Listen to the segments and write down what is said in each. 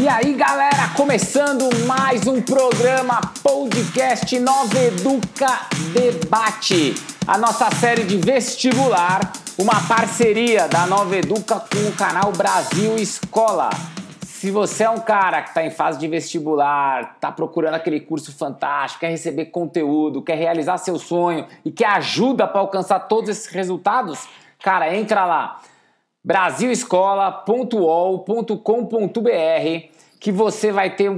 E aí, galera, começando mais um programa podcast Nova Educa Debate, a nossa série de vestibular, uma parceria da Nova Educa com o canal Brasil Escola. Se você é um cara que está em fase de vestibular, está procurando aquele curso fantástico, quer receber conteúdo, quer realizar seu sonho e quer ajuda para alcançar todos esses resultados, cara, entra lá brasilescola.ol.com.br que você vai ter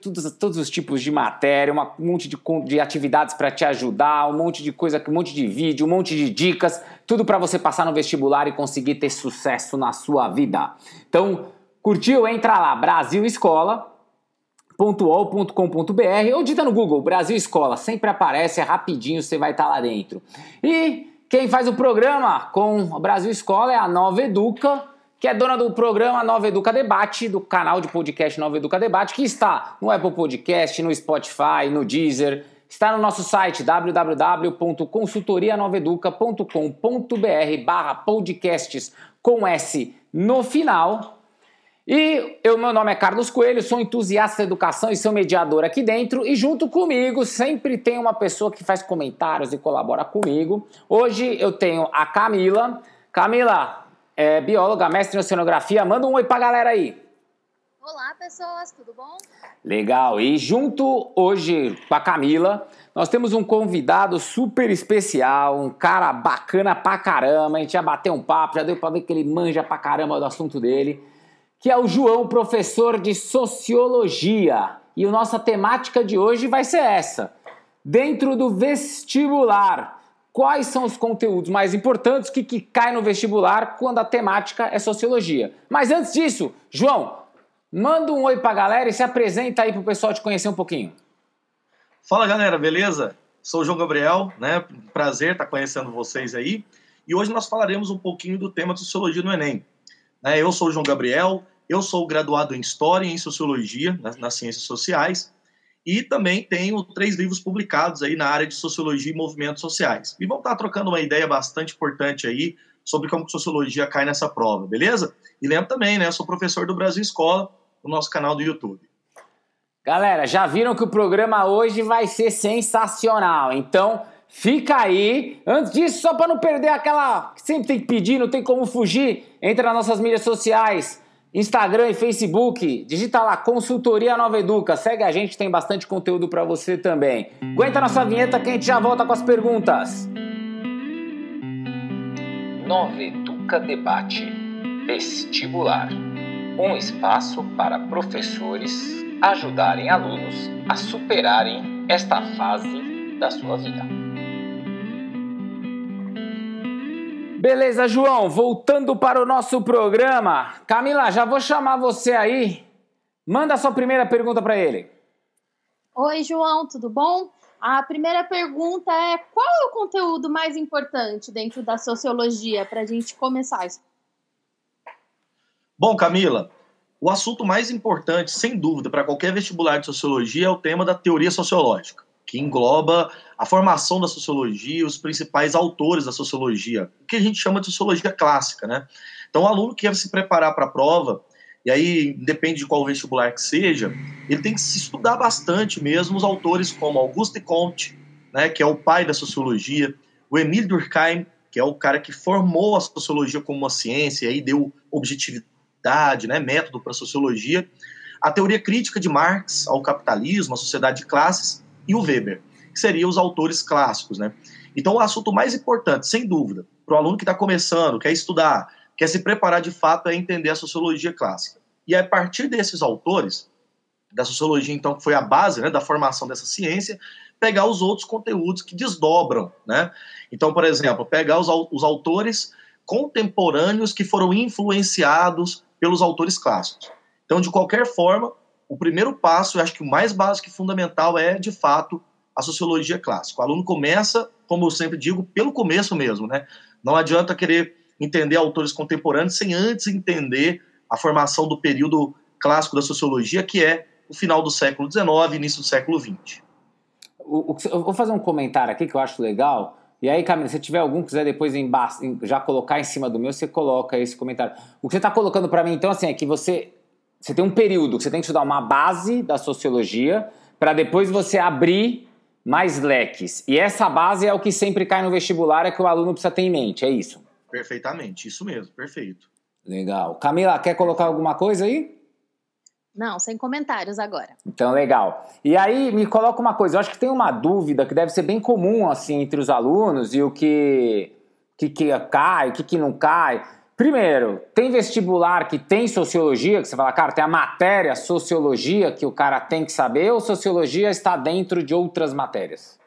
todos, todos os tipos de matéria, um monte de, de atividades para te ajudar, um monte de coisa, um monte de vídeo, um monte de dicas, tudo para você passar no vestibular e conseguir ter sucesso na sua vida. Então, curtiu? Entra lá, brasilescola.ol.com.br ou dita no Google Brasil Escola, sempre aparece, é rapidinho, você vai estar tá lá dentro. E quem faz o programa com o Brasil Escola é a Nova Educa, que é dona do programa Nova Educa Debate, do canal de podcast Nova Educa Debate, que está no Apple Podcast, no Spotify, no Deezer, está no nosso site www.consultorianoveduca.com.br barra podcasts com S no final e eu, meu nome é Carlos Coelho, sou entusiasta da educação e sou mediador aqui dentro. E junto comigo sempre tem uma pessoa que faz comentários e colabora comigo. Hoje eu tenho a Camila. Camila, é bióloga, mestre em oceanografia. Manda um oi pra galera aí. Olá, pessoas, tudo bom? Legal. E junto hoje com a Camila, nós temos um convidado super especial, um cara bacana pra caramba. A gente já bateu um papo, já deu pra ver que ele manja pra caramba do assunto dele que é o João, professor de Sociologia. E a nossa temática de hoje vai ser essa. Dentro do vestibular, quais são os conteúdos mais importantes que, que caem no vestibular quando a temática é Sociologia? Mas antes disso, João, manda um oi pra galera e se apresenta aí pro pessoal te conhecer um pouquinho. Fala galera, beleza? Sou o João Gabriel, né? Prazer estar conhecendo vocês aí. E hoje nós falaremos um pouquinho do tema de Sociologia no Enem. Né? Eu sou o João Gabriel, eu sou graduado em História e em Sociologia, nas Ciências Sociais, e também tenho três livros publicados aí na área de Sociologia e Movimentos Sociais. E vamos estar trocando uma ideia bastante importante aí sobre como Sociologia cai nessa prova, beleza? E lembro também, né, eu sou professor do Brasil Escola, no nosso canal do YouTube. Galera, já viram que o programa hoje vai ser sensacional, então... Fica aí. Antes disso, só para não perder aquela. Sempre tem que pedir, não tem como fugir. Entra nas nossas mídias sociais, Instagram e Facebook. Digita lá Consultoria Nova Educa. Segue a gente, tem bastante conteúdo para você também. Aguenta nossa vinheta que a gente já volta com as perguntas. Nova Educa Debate Vestibular um espaço para professores ajudarem alunos a superarem esta fase da sua vida. Beleza, João, voltando para o nosso programa. Camila, já vou chamar você aí. Manda a sua primeira pergunta para ele. Oi, João, tudo bom? A primeira pergunta é: qual é o conteúdo mais importante dentro da sociologia para a gente começar isso? Bom, Camila, o assunto mais importante, sem dúvida, para qualquer vestibular de sociologia é o tema da teoria sociológica que engloba a formação da sociologia, os principais autores da sociologia, o que a gente chama de sociologia clássica, né? Então, o aluno que quer se preparar para a prova, e aí depende de qual vestibular que seja, ele tem que se estudar bastante mesmo os autores como Auguste Comte, né, que é o pai da sociologia, o Emile Durkheim, que é o cara que formou a sociologia como uma ciência e aí deu objetividade, né, método para a sociologia, a teoria crítica de Marx ao capitalismo, a sociedade de classes, e o Weber, que seriam os autores clássicos, né? Então, o assunto mais importante, sem dúvida, para o aluno que está começando, quer estudar, quer se preparar de fato, é entender a sociologia clássica. E a partir desses autores, da sociologia, então, que foi a base né, da formação dessa ciência, pegar os outros conteúdos que desdobram, né? Então, por exemplo, pegar os, os autores contemporâneos que foram influenciados pelos autores clássicos. Então, de qualquer forma, o primeiro passo, eu acho que o mais básico e fundamental é, de fato, a sociologia clássica. O aluno começa, como eu sempre digo, pelo começo mesmo, né? Não adianta querer entender autores contemporâneos sem antes entender a formação do período clássico da sociologia, que é o final do século XIX, início do século XX. Eu vou fazer um comentário aqui que eu acho legal. E aí, Camila, se tiver algum quiser depois já colocar em cima do meu, você coloca esse comentário. O que você está colocando para mim, então, assim, é que você você tem um período que você tem que estudar uma base da sociologia para depois você abrir mais leques. E essa base é o que sempre cai no vestibular, é que o aluno precisa ter em mente, é isso? Perfeitamente, isso mesmo, perfeito. Legal. Camila, quer colocar alguma coisa aí? Não, sem comentários agora. Então, legal. E aí, me coloca uma coisa. Eu acho que tem uma dúvida que deve ser bem comum, assim, entre os alunos e o que, que, que cai, o que, que não cai. Primeiro, tem vestibular que tem sociologia, que você fala, cara, tem a matéria sociologia que o cara tem que saber, ou sociologia está dentro de outras matérias?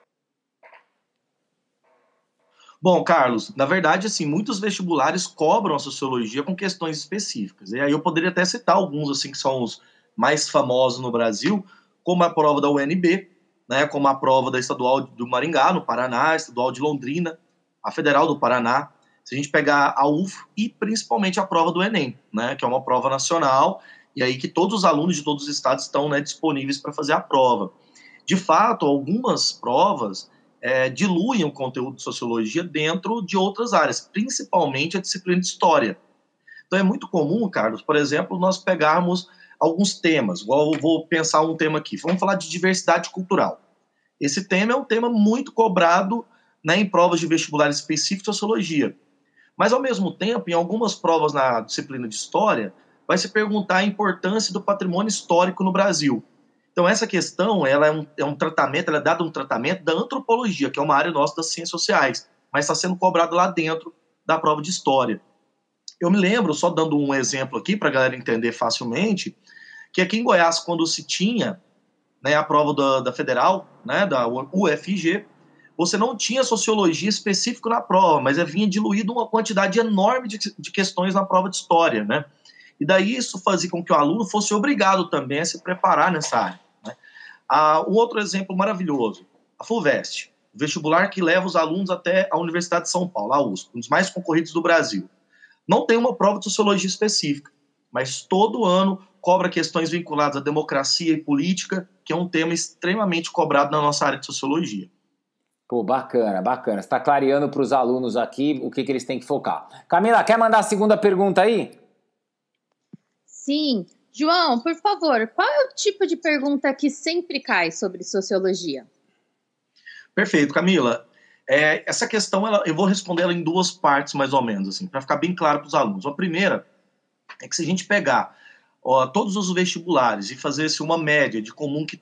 Bom, Carlos, na verdade, assim, muitos vestibulares cobram a sociologia com questões específicas. E aí eu poderia até citar alguns, assim, que são os mais famosos no Brasil, como a prova da UNB, né, como a prova da Estadual do Maringá, no Paraná, Estadual de Londrina, a Federal do Paraná. Se a gente pegar a UF e principalmente a prova do Enem, né, que é uma prova nacional, e aí que todos os alunos de todos os estados estão né, disponíveis para fazer a prova. De fato, algumas provas é, diluem o conteúdo de sociologia dentro de outras áreas, principalmente a disciplina de história. Então é muito comum, Carlos, por exemplo, nós pegarmos alguns temas, igual eu vou pensar um tema aqui, vamos falar de diversidade cultural. Esse tema é um tema muito cobrado né, em provas de vestibular específico de sociologia. Mas, ao mesmo tempo, em algumas provas na disciplina de história, vai se perguntar a importância do patrimônio histórico no Brasil. Então, essa questão ela é, um, é um tratamento, ela é dada um tratamento da antropologia, que é uma área nossa das ciências sociais, mas está sendo cobrado lá dentro da prova de história. Eu me lembro, só dando um exemplo aqui para a galera entender facilmente, que aqui em Goiás, quando se tinha né, a prova da, da federal, né, da UFG, você não tinha sociologia específico na prova, mas vinha diluído uma quantidade enorme de, de questões na prova de história, né? E daí isso fazia com que o aluno fosse obrigado também a se preparar nessa área. Né? Ah, um outro exemplo maravilhoso, a FUVEST, o vestibular que leva os alunos até a Universidade de São Paulo, a USP, um dos mais concorridos do Brasil. Não tem uma prova de sociologia específica, mas todo ano cobra questões vinculadas à democracia e política, que é um tema extremamente cobrado na nossa área de sociologia. Pô, bacana, bacana. Você está clareando para os alunos aqui o que, que eles têm que focar. Camila, quer mandar a segunda pergunta aí? Sim. João, por favor, qual é o tipo de pergunta que sempre cai sobre sociologia? Perfeito, Camila. É, essa questão ela, eu vou responder ela em duas partes, mais ou menos, assim, para ficar bem claro para os alunos. A primeira é que se a gente pegar ó, todos os vestibulares e fazer assim, uma média de comum que,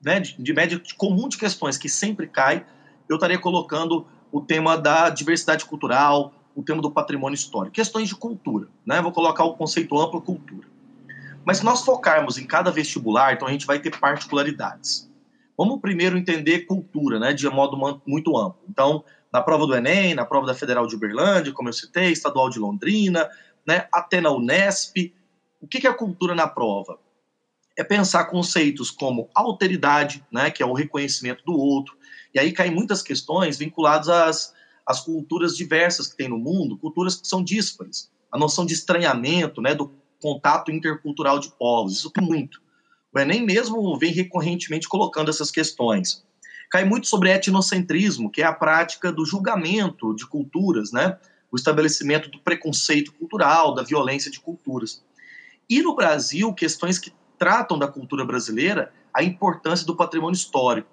né, de, de média de comum de questões que sempre cai, eu estaria colocando o tema da diversidade cultural, o tema do patrimônio histórico, questões de cultura, né? Vou colocar o conceito amplo cultura. Mas se nós focarmos em cada vestibular, então a gente vai ter particularidades. Vamos primeiro entender cultura, né, de modo muito amplo. Então, na prova do Enem, na prova da Federal de Uberlândia, como eu citei, Estadual de Londrina, né, até na Unesp. O que é cultura na prova? É pensar conceitos como alteridade, né, que é o reconhecimento do outro, e aí caem muitas questões vinculadas às, às culturas diversas que tem no mundo, culturas que são díspares. A noção de estranhamento, né, do contato intercultural de povos, isso tem muito. O Enem mesmo vem recorrentemente colocando essas questões. Cai muito sobre etnocentrismo, que é a prática do julgamento de culturas, né? o estabelecimento do preconceito cultural, da violência de culturas. E no Brasil, questões que tratam da cultura brasileira, a importância do patrimônio histórico,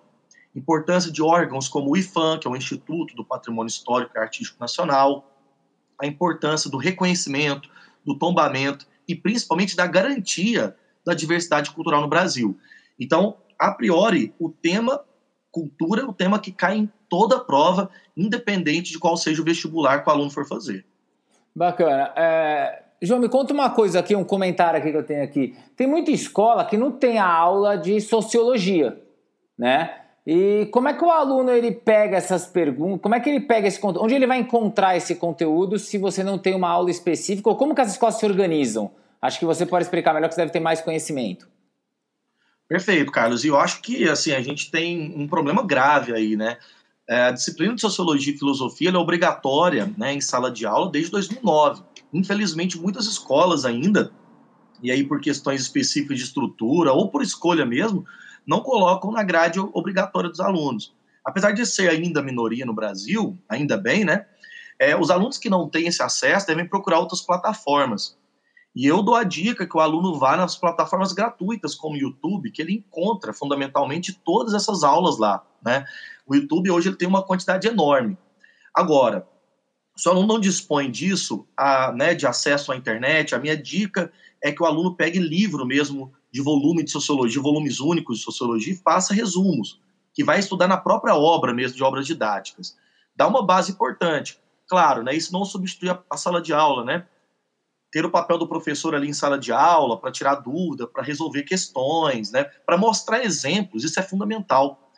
importância de órgãos como o IFAM, que é o Instituto do Patrimônio Histórico e Artístico Nacional, a importância do reconhecimento, do tombamento e principalmente da garantia da diversidade cultural no Brasil. Então, a priori, o tema cultura é o tema que cai em toda a prova, independente de qual seja o vestibular que o aluno for fazer. Bacana. É... João, me conta uma coisa aqui, um comentário aqui que eu tenho aqui. Tem muita escola que não tem a aula de sociologia, né? E como é que o aluno ele pega essas perguntas? Como é que ele pega esse conteúdo? Onde ele vai encontrar esse conteúdo se você não tem uma aula específica? Ou como que as escolas se organizam? Acho que você pode explicar melhor que você deve ter mais conhecimento. Perfeito, Carlos. E eu acho que assim a gente tem um problema grave aí, né? É, a disciplina de Sociologia e Filosofia é obrigatória né, em sala de aula desde 2009. Infelizmente, muitas escolas ainda, e aí por questões específicas de estrutura ou por escolha mesmo, não colocam na grade obrigatória dos alunos. Apesar de ser ainda minoria no Brasil, ainda bem, né? É, os alunos que não têm esse acesso devem procurar outras plataformas. E eu dou a dica que o aluno vá nas plataformas gratuitas como o YouTube, que ele encontra fundamentalmente todas essas aulas lá, né? O YouTube hoje ele tem uma quantidade enorme. Agora, se o aluno não dispõe disso, a, né, de acesso à internet, a minha dica é que o aluno pegue livro mesmo de volume de sociologia, volumes únicos de sociologia e faça resumos, que vai estudar na própria obra mesmo, de obras didáticas. Dá uma base importante. Claro, né, isso não substitui a, a sala de aula, né? ter o papel do professor ali em sala de aula para tirar dúvida, para resolver questões, né, para mostrar exemplos, isso é fundamental.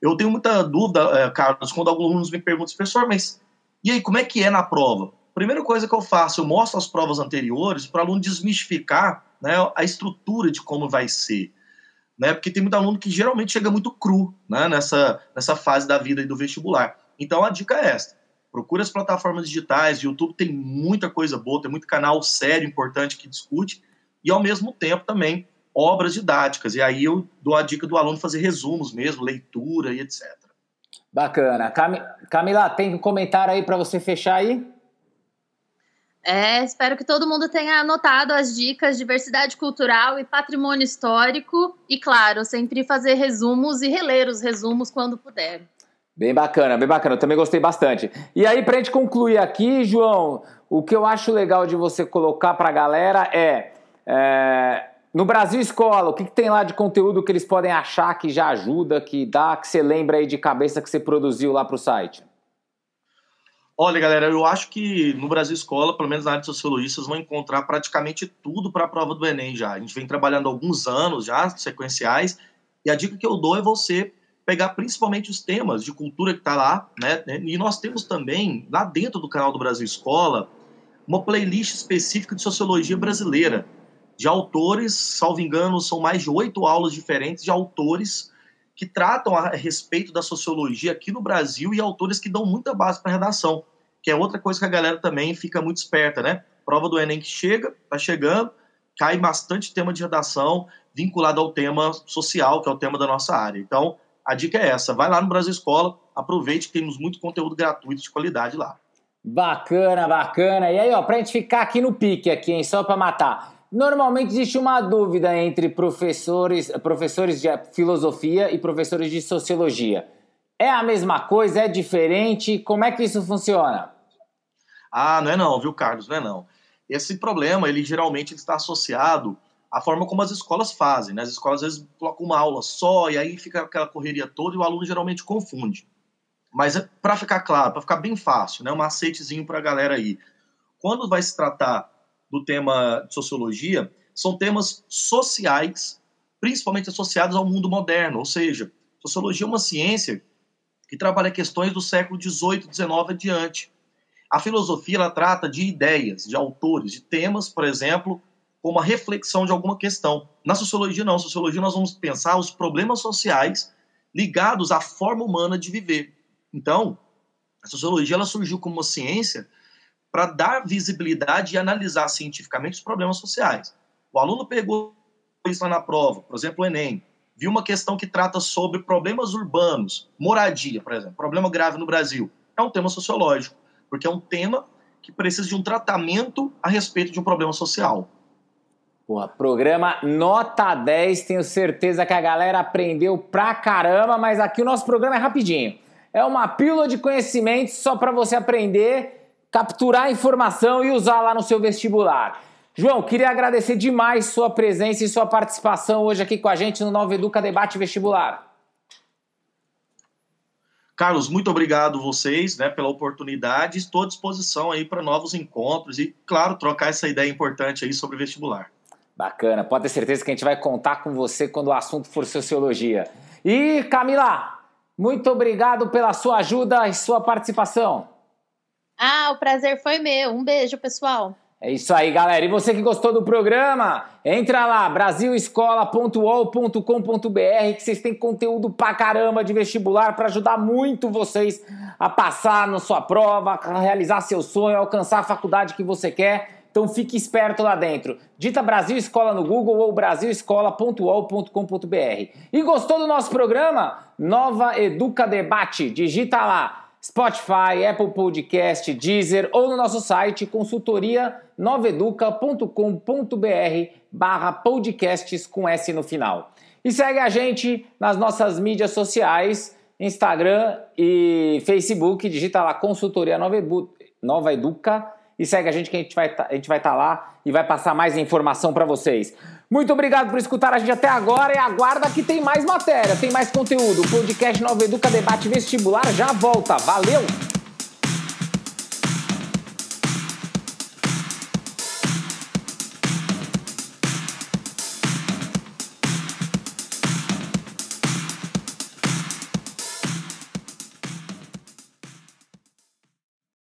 Eu tenho muita dúvida, eh, Carlos, quando alguns alunos me perguntam, professor, mas e aí, como é que é na prova? Primeira coisa que eu faço, eu mostro as provas anteriores para o aluno desmistificar né, a estrutura de como vai ser. Né, porque tem muito aluno que geralmente chega muito cru né, nessa, nessa fase da vida e do vestibular. Então a dica é esta Procure as plataformas digitais, YouTube tem muita coisa boa, tem muito canal sério, importante que discute, e ao mesmo tempo também obras didáticas. E aí eu dou a dica do aluno fazer resumos mesmo, leitura e etc. Bacana. Cam... Camila, tem um comentário aí para você fechar aí? É, espero que todo mundo tenha anotado as dicas diversidade cultural e patrimônio histórico. E, claro, sempre fazer resumos e reler os resumos quando puder. Bem bacana, bem bacana. Eu também gostei bastante. E aí, para gente concluir aqui, João, o que eu acho legal de você colocar para a galera é, é, no Brasil Escola, o que, que, tem lá de conteúdo que eles podem achar que já ajuda, que dá, que você lembra aí de cabeça que você produziu lá para o site? Olha, galera, eu acho que no Brasil Escola, pelo menos na área de sociologia, vocês vão encontrar praticamente tudo para a prova do Enem já. A gente vem trabalhando alguns anos já, sequenciais, e a dica que eu dou é você pegar principalmente os temas de cultura que está lá, né? E nós temos também, lá dentro do canal do Brasil Escola, uma playlist específica de sociologia brasileira, de autores, salvo engano, são mais de oito aulas diferentes de autores que tratam a respeito da sociologia aqui no Brasil e autores que dão muita base para redação, que é outra coisa que a galera também fica muito esperta, né? Prova do Enem que chega, tá chegando, cai bastante tema de redação vinculado ao tema social, que é o tema da nossa área. Então, a dica é essa: vai lá no Brasil Escola, aproveite que temos muito conteúdo gratuito de qualidade lá. Bacana, bacana. E aí, ó, pra gente ficar aqui no pique, aqui, hein, só para matar. Normalmente existe uma dúvida entre professores, professores de filosofia e professores de sociologia. É a mesma coisa? É diferente? Como é que isso funciona? Ah, não é não, viu, Carlos? Não é não. Esse problema, ele geralmente está associado a forma como as escolas fazem. Né? As escolas às vezes colocam uma aula só e aí fica aquela correria toda e o aluno geralmente confunde. Mas para ficar claro, para ficar bem fácil, né? um macetezinho para a galera aí. Quando vai se tratar do tema de sociologia, são temas sociais, principalmente associados ao mundo moderno, ou seja, sociologia é uma ciência que trabalha questões do século XVIII, XIX adiante. A filosofia ela trata de ideias, de autores, de temas, por exemplo, como a reflexão de alguma questão. Na sociologia, não. Na sociologia, nós vamos pensar os problemas sociais ligados à forma humana de viver. Então, a sociologia ela surgiu como uma ciência para dar visibilidade e analisar cientificamente os problemas sociais. O aluno pegou isso lá na prova, por exemplo, o Enem, viu uma questão que trata sobre problemas urbanos, moradia, por exemplo, problema grave no Brasil. É um tema sociológico, porque é um tema que precisa de um tratamento a respeito de um problema social. Porra, programa nota 10, tenho certeza que a galera aprendeu pra caramba, mas aqui o nosso programa é rapidinho. É uma pílula de conhecimento só para você aprender, capturar a informação e usar lá no seu vestibular. João, queria agradecer demais sua presença e sua participação hoje aqui com a gente no Nova Educa Debate Vestibular. Carlos, muito obrigado vocês né, pela oportunidade. Estou à disposição aí para novos encontros e, claro, trocar essa ideia importante aí sobre vestibular. Bacana, pode ter certeza que a gente vai contar com você quando o assunto for sociologia. E Camila, muito obrigado pela sua ajuda e sua participação. Ah, o prazer foi meu. Um beijo, pessoal. É isso aí, galera. E você que gostou do programa, entra lá, brasilescola.ol.com.br, que vocês têm conteúdo pra caramba de vestibular para ajudar muito vocês a passar na sua prova, a realizar seu sonho, alcançar a faculdade que você quer. Então fique esperto lá dentro. Dita Brasil Escola no Google ou brasilescola.ol.com.br. E gostou do nosso programa? Nova Educa Debate. Digita lá Spotify, Apple Podcast, Deezer ou no nosso site consultoria noveduca.com.br barra podcasts com S no final. E segue a gente nas nossas mídias sociais, Instagram e Facebook, digita lá Consultoria Nova Educa e segue a gente que a gente vai tá, estar tá lá e vai passar mais informação para vocês. Muito obrigado por escutar a gente até agora e aguarda que tem mais matéria, tem mais conteúdo. O podcast Nova Educa Debate Vestibular já volta. Valeu!